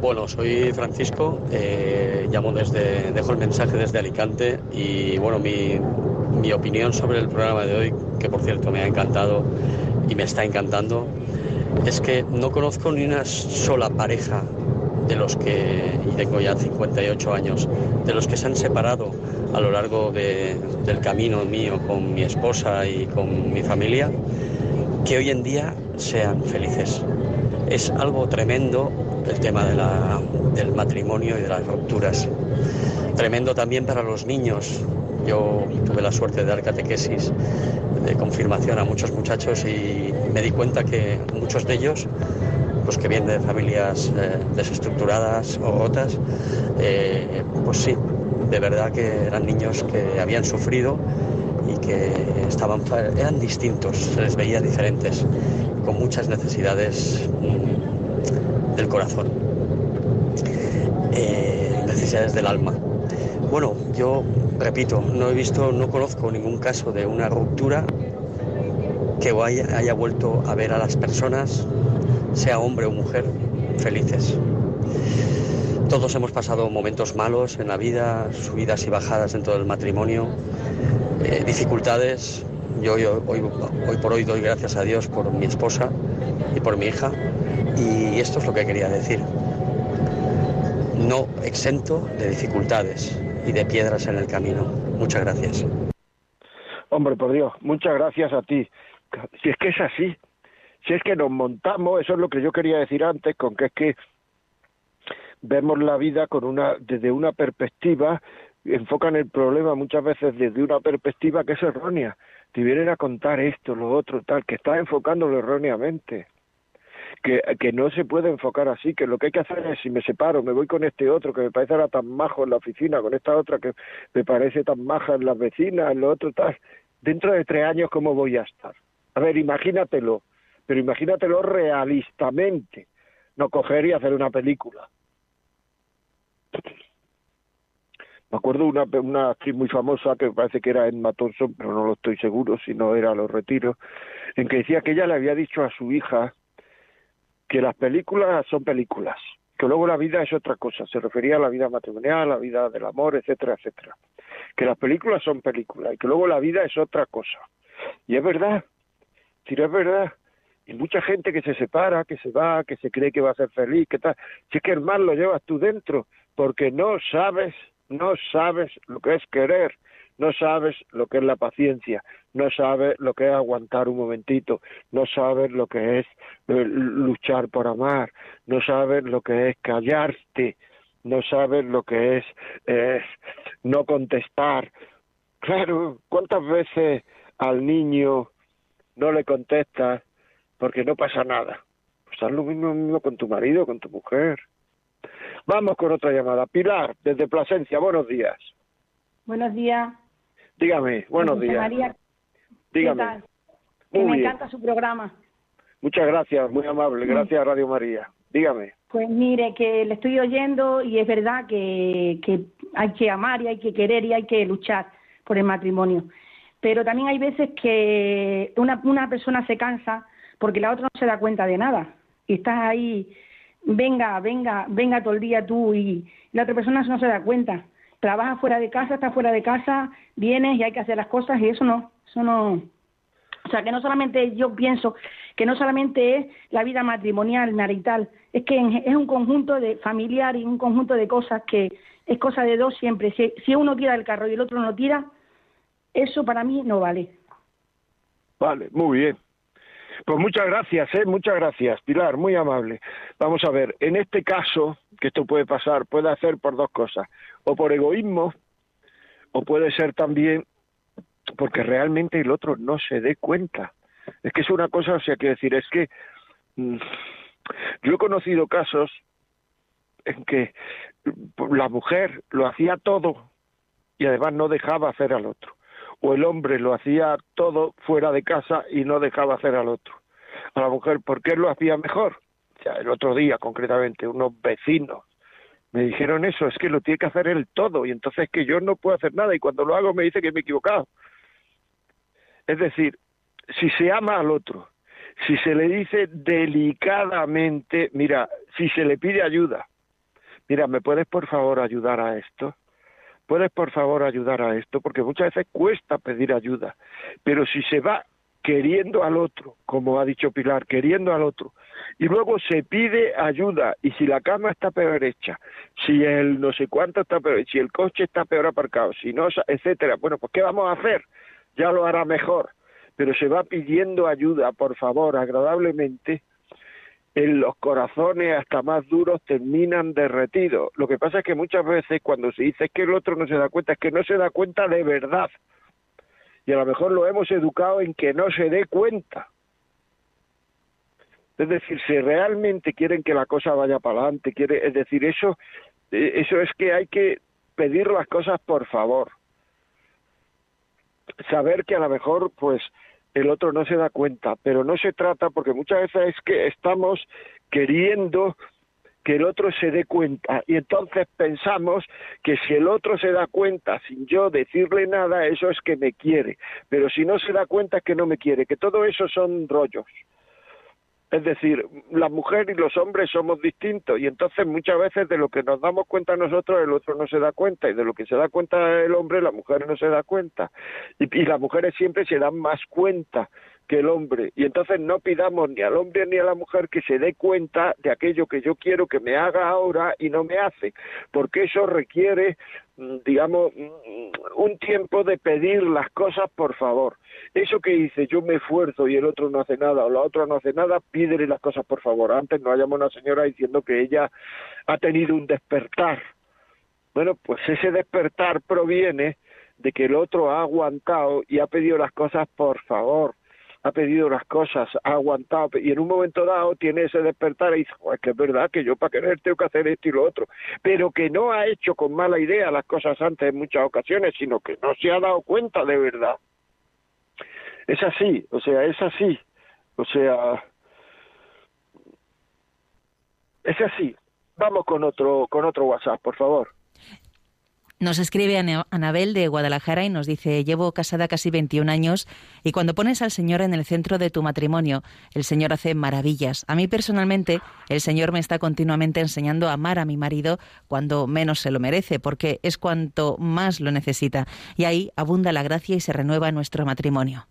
G: Bueno, soy Francisco, eh, llamo desde, dejo el mensaje desde Alicante y bueno, mi, mi opinión sobre el programa de hoy, que por cierto me ha encantado y me está encantando, es que no conozco ni una sola pareja de los que, y tengo ya 58 años, de los que se han separado a lo largo de, del camino mío con mi esposa y con mi familia, que hoy en día sean felices. Es algo tremendo el tema del matrimonio y de las rupturas. Tremendo también para los niños. Yo tuve la suerte de dar catequesis de confirmación a muchos muchachos y me di cuenta que muchos de ellos, los que vienen de familias eh, desestructuradas o rotas, eh, pues sí, de verdad que eran niños que habían sufrido y que estaban, eran distintos, se les veía diferentes, con muchas necesidades mm, del corazón, eh, necesidades del alma. Bueno, yo repito, no he visto, no conozco ningún caso de una ruptura que haya, vuelto a ver a las personas, sea hombre o mujer, felices. Todos hemos pasado momentos malos en la vida, subidas y bajadas dentro del matrimonio, eh, dificultades. Yo hoy por hoy doy gracias a Dios por mi esposa y por mi hija, y esto es lo que quería decir. No exento de dificultades y de piedras en el camino. Muchas gracias.
A: Hombre, por Dios, muchas gracias a ti. Si es que es así, si es que nos montamos, eso es lo que yo quería decir antes, con que es que vemos la vida con una desde una perspectiva, enfocan el problema muchas veces desde una perspectiva que es errónea. Te vienen a contar esto, lo otro, tal, que estás enfocándolo erróneamente que, que no se puede enfocar así, que lo que hay que hacer es si me separo, me voy con este otro que me parece ahora tan majo en la oficina, con esta otra que me parece tan maja en las vecinas, en lo otro tal, dentro de tres años cómo voy a estar. A ver, imagínatelo, pero imagínatelo realistamente, no coger y hacer una película. Me acuerdo una, una actriz muy famosa que parece que era Emma Thompson, pero no lo estoy seguro si no era Los Retiros, en que decía que ella le había dicho a su hija que las películas son películas, que luego la vida es otra cosa. Se refería a la vida matrimonial, a la vida del amor, etcétera, etcétera. Que las películas son películas y que luego la vida es otra cosa. Y es verdad, si es verdad. Y mucha gente que se separa, que se va, que se cree que va a ser feliz, que tal. Si es que el mal lo llevas tú dentro, porque no sabes no sabes lo que es querer, no sabes lo que es la paciencia, no sabes lo que es aguantar un momentito, no sabes lo que es eh, luchar por amar, no sabes lo que es callarte, no sabes lo que es eh, no contestar. Claro, ¿cuántas veces al niño no le contestas porque no pasa nada? Pues haz lo mismo con tu marido, con tu mujer. Vamos con otra llamada. Pilar, desde Plasencia, buenos días.
H: Buenos días.
A: Dígame, buenos días.
H: María,
A: Dígame.
H: me encanta su programa.
A: Muchas gracias, muy amable. Gracias, Radio María. Dígame.
H: Pues mire, que le estoy oyendo y es verdad que, que hay que amar y hay que querer y hay que luchar por el matrimonio. Pero también hay veces que una, una persona se cansa porque la otra no se da cuenta de nada. Y estás ahí venga, venga, venga todo el día tú y la otra persona no se da cuenta. Trabaja fuera de casa, está fuera de casa, vienes y hay que hacer las cosas y eso no, eso no. O sea, que no solamente yo pienso que no solamente es la vida matrimonial, marital, es que es un conjunto de familiar y un conjunto de cosas que es cosa de dos siempre. Si, si uno tira el carro y el otro no tira, eso para mí no vale.
A: Vale, muy bien. Pues muchas gracias, ¿eh? muchas gracias, Pilar, muy amable. Vamos a ver, en este caso, que esto puede pasar, puede hacer por dos cosas, o por egoísmo, o puede ser también porque realmente el otro no se dé cuenta. Es que es una cosa, o sea, que decir, es que mm, yo he conocido casos en que la mujer lo hacía todo y además no dejaba hacer al otro o el hombre lo hacía todo fuera de casa y no dejaba hacer al otro, a la mujer, ¿por qué lo hacía mejor? Sea, el otro día concretamente, unos vecinos me dijeron eso, es que lo tiene que hacer él todo y entonces que yo no puedo hacer nada y cuando lo hago me dice que me he equivocado. Es decir, si se ama al otro, si se le dice delicadamente, mira, si se le pide ayuda, mira, ¿me puedes por favor ayudar a esto? ¿puedes por favor ayudar a esto? Porque muchas veces cuesta pedir ayuda, pero si se va queriendo al otro, como ha dicho Pilar, queriendo al otro, y luego se pide ayuda, y si la cama está peor hecha, si el no sé cuánto está peor, si el coche está peor aparcado, si no, etcétera, bueno, pues ¿qué vamos a hacer? Ya lo hará mejor, pero se va pidiendo ayuda, por favor, agradablemente, en los corazones hasta más duros terminan derretidos. Lo que pasa es que muchas veces cuando se dice que el otro no se da cuenta, es que no se da cuenta de verdad. Y a lo mejor lo hemos educado en que no se dé cuenta. Es decir, si realmente quieren que la cosa vaya para adelante, quiere, es decir, eso, eh, eso es que hay que pedir las cosas por favor. Saber que a lo mejor, pues, el otro no se da cuenta, pero no se trata porque muchas veces es que estamos queriendo que el otro se dé cuenta. Y entonces pensamos que si el otro se da cuenta sin yo decirle nada, eso es que me quiere, pero si no se da cuenta es que no me quiere, que todo eso son rollos. Es decir, la mujer y los hombres somos distintos y entonces muchas veces de lo que nos damos cuenta nosotros el otro no se da cuenta y de lo que se da cuenta el hombre la mujer no se da cuenta. Y, y las mujeres siempre se dan más cuenta que el hombre. Y entonces no pidamos ni al hombre ni a la mujer que se dé cuenta de aquello que yo quiero que me haga ahora y no me hace, porque eso requiere, mm, digamos, mm, un tiempo de pedir las cosas por favor. Eso que dice yo me esfuerzo y el otro no hace nada o la otra no hace nada, pídele las cosas por favor. Antes no hayamos una señora diciendo que ella ha tenido un despertar. Bueno, pues ese despertar proviene de que el otro ha aguantado y ha pedido las cosas por favor ha pedido las cosas, ha aguantado y en un momento dado tiene ese despertar y dice, que es verdad que yo para querer tengo que hacer esto y lo otro, pero que no ha hecho con mala idea las cosas antes en muchas ocasiones, sino que no se ha dado cuenta de verdad. Es así, o sea, es así, o sea, es así. Vamos con otro con otro WhatsApp, por favor.
B: Nos escribe Anabel de Guadalajara y nos dice, llevo casada casi 21 años y cuando pones al Señor en el centro de tu matrimonio, el Señor hace maravillas. A mí personalmente, el Señor me está continuamente enseñando a amar a mi marido cuando menos se lo merece, porque es cuanto más lo necesita. Y ahí abunda la gracia y se renueva nuestro matrimonio.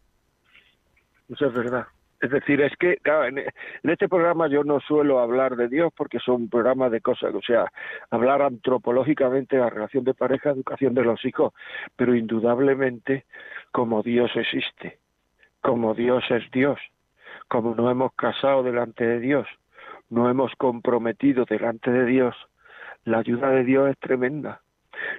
A: Eso es verdad. Es decir, es que en, este programa yo no suelo hablar de Dios porque son un programa de cosas, o sea, hablar antropológicamente de la relación de pareja, educación de los hijos, pero indudablemente como Dios existe, como Dios es Dios, como nos hemos casado delante de Dios, no hemos comprometido delante de Dios, la ayuda de Dios es tremenda.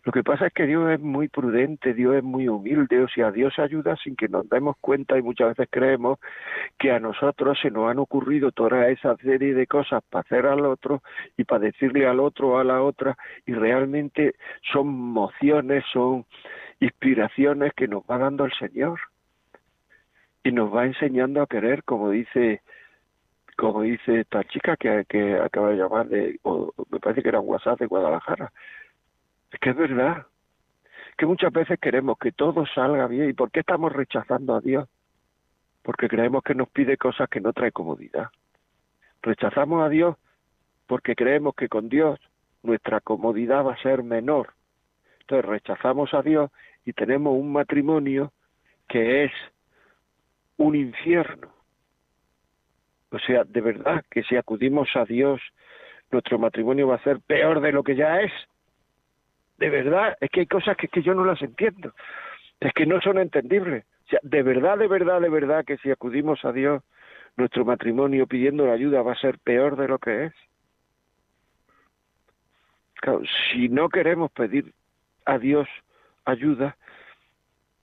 A: Lo que pasa es que Dios es muy prudente, Dios es muy humilde, o sea, Dios ayuda sin que nos demos cuenta y muchas veces creemos que a nosotros se nos han ocurrido toda esa serie de cosas para hacer al otro y para decirle al otro o a la otra y realmente son mociones, son inspiraciones que nos va dando el Señor y nos va enseñando a querer, como dice como dice esta chica que, que acaba de llamar de, o me parece que era un WhatsApp de Guadalajara, es que es verdad que muchas veces queremos que todo salga bien. ¿Y por qué estamos rechazando a Dios? Porque creemos que nos pide cosas que no trae comodidad. Rechazamos a Dios porque creemos que con Dios nuestra comodidad va a ser menor. Entonces rechazamos a Dios y tenemos un matrimonio que es un infierno. O sea, de verdad que si acudimos a Dios, nuestro matrimonio va a ser peor de lo que ya es de verdad, es que hay cosas que, que yo no las entiendo, es que no son entendibles. O sea, de verdad, de verdad, de verdad que si acudimos a Dios, nuestro matrimonio pidiendo la ayuda va a ser peor de lo que es. Claro, si no queremos pedir a Dios ayuda,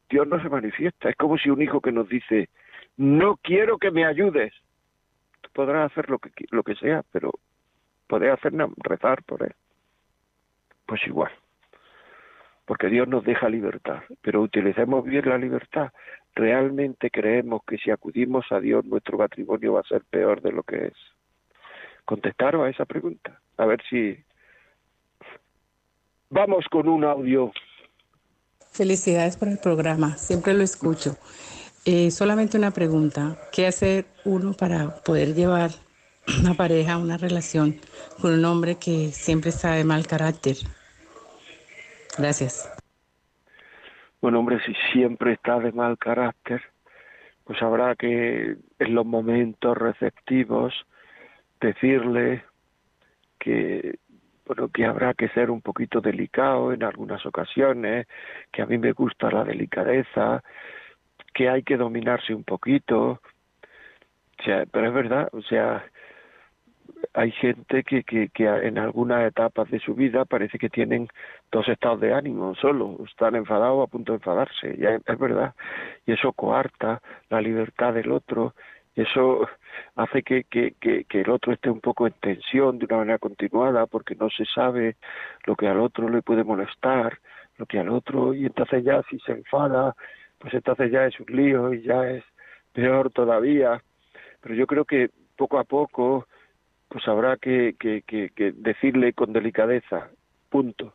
A: Dios no se manifiesta. Es como si un hijo que nos dice, no quiero que me ayudes. Tú podrás hacer lo que, lo que sea, pero podés hacer rezar por él. Pues igual porque Dios nos deja libertad, pero utilicemos bien la libertad. Realmente creemos que si acudimos a Dios nuestro matrimonio va a ser peor de lo que es. Contestaros a esa pregunta, a ver si... Vamos con un audio.
I: Felicidades por el programa, siempre lo escucho. Eh, solamente una pregunta, ¿qué hacer uno para poder llevar una pareja, una relación con un hombre que siempre está de mal carácter? Gracias.
A: Bueno, hombre, si siempre está de mal carácter, pues habrá que en los momentos receptivos decirle que bueno, que habrá que ser un poquito delicado en algunas ocasiones, que a mí me gusta la delicadeza, que hay que dominarse un poquito. Pero es verdad, o sea, hay gente que, que, que en algunas etapas de su vida parece que tienen dos estados de ánimo solo, están enfadados a punto de enfadarse, y es, verdad, y eso coarta la libertad del otro, eso hace que, que, que, que, el otro esté un poco en tensión de una manera continuada porque no se sabe lo que al otro le puede molestar, lo que al otro, y entonces ya si se enfada, pues entonces ya es un lío y ya es peor todavía. Pero yo creo que poco a poco pues habrá que, que, decirle con delicadeza, punto.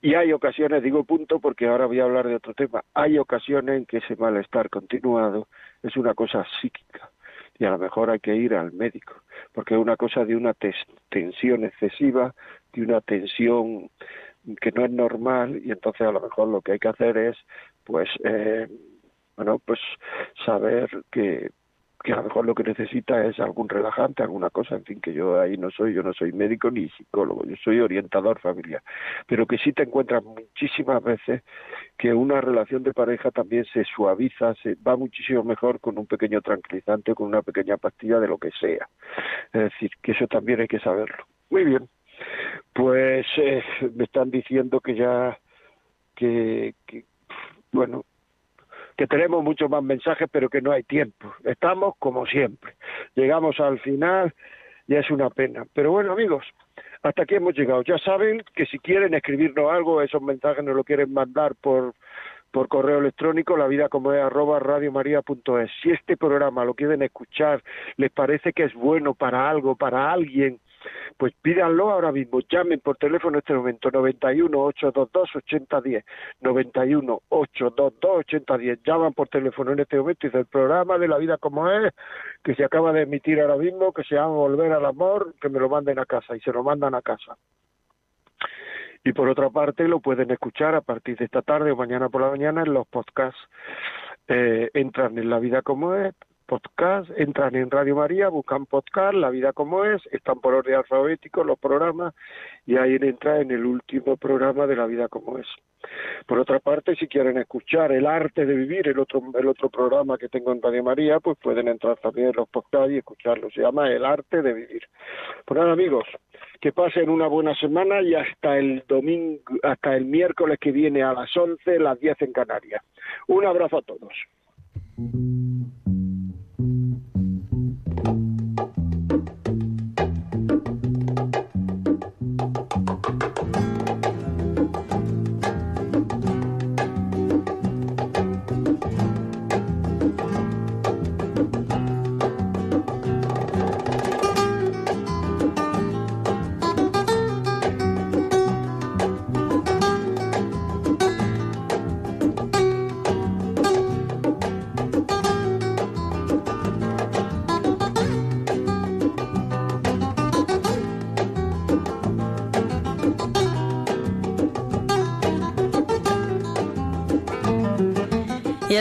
A: Y hay ocasiones, digo punto porque ahora voy a hablar de otro tema, hay ocasiones en que ese malestar continuado es una cosa psíquica y a lo mejor hay que ir al médico, porque es una cosa de una tensión excesiva, de una tensión que no es normal y entonces a lo mejor lo que hay que hacer es pues eh, bueno pues saber que que a lo mejor lo que necesita es algún relajante, alguna cosa, en fin, que yo ahí no soy, yo no soy médico ni psicólogo, yo soy orientador familiar, pero que sí te encuentras muchísimas veces que una relación de pareja también se suaviza, se va muchísimo mejor con un pequeño tranquilizante, con una pequeña pastilla de lo que sea. Es decir, que eso también hay que saberlo. Muy bien, pues eh, me están diciendo que ya, que, que bueno, que tenemos muchos más mensajes, pero que no hay tiempo. Estamos como siempre. Llegamos al final y es una pena. Pero bueno, amigos, hasta aquí hemos llegado. Ya saben que si quieren escribirnos algo, esos mensajes nos lo quieren mandar por por correo electrónico, la vida como es arroba Si este programa lo quieren escuchar, les parece que es bueno para algo, para alguien, pues pídanlo ahora mismo, llamen por teléfono en este momento 91 822 8010, 91 822 8010, llaman por teléfono en este momento y dice el programa de la vida como es, que se acaba de emitir ahora mismo, que se llama Volver al Amor, que me lo manden a casa y se lo mandan a casa. Y por otra parte lo pueden escuchar a partir de esta tarde o mañana por la mañana en los podcasts. Eh, entran en La Vida como es, podcast, entran en Radio María, buscan podcast, La Vida como es, están por orden alfabético los programas y ahí entra en el último programa de La Vida como es. Por otra parte, si quieren escuchar El Arte de Vivir, el otro, programa que tengo en Radio María, pues pueden entrar también en los podcasts y escucharlo. Se llama El Arte de Vivir. Pues nada, amigos, que pasen una buena semana y hasta el domingo, hasta el miércoles que viene a las 11, las 10 en Canarias. Un abrazo a todos.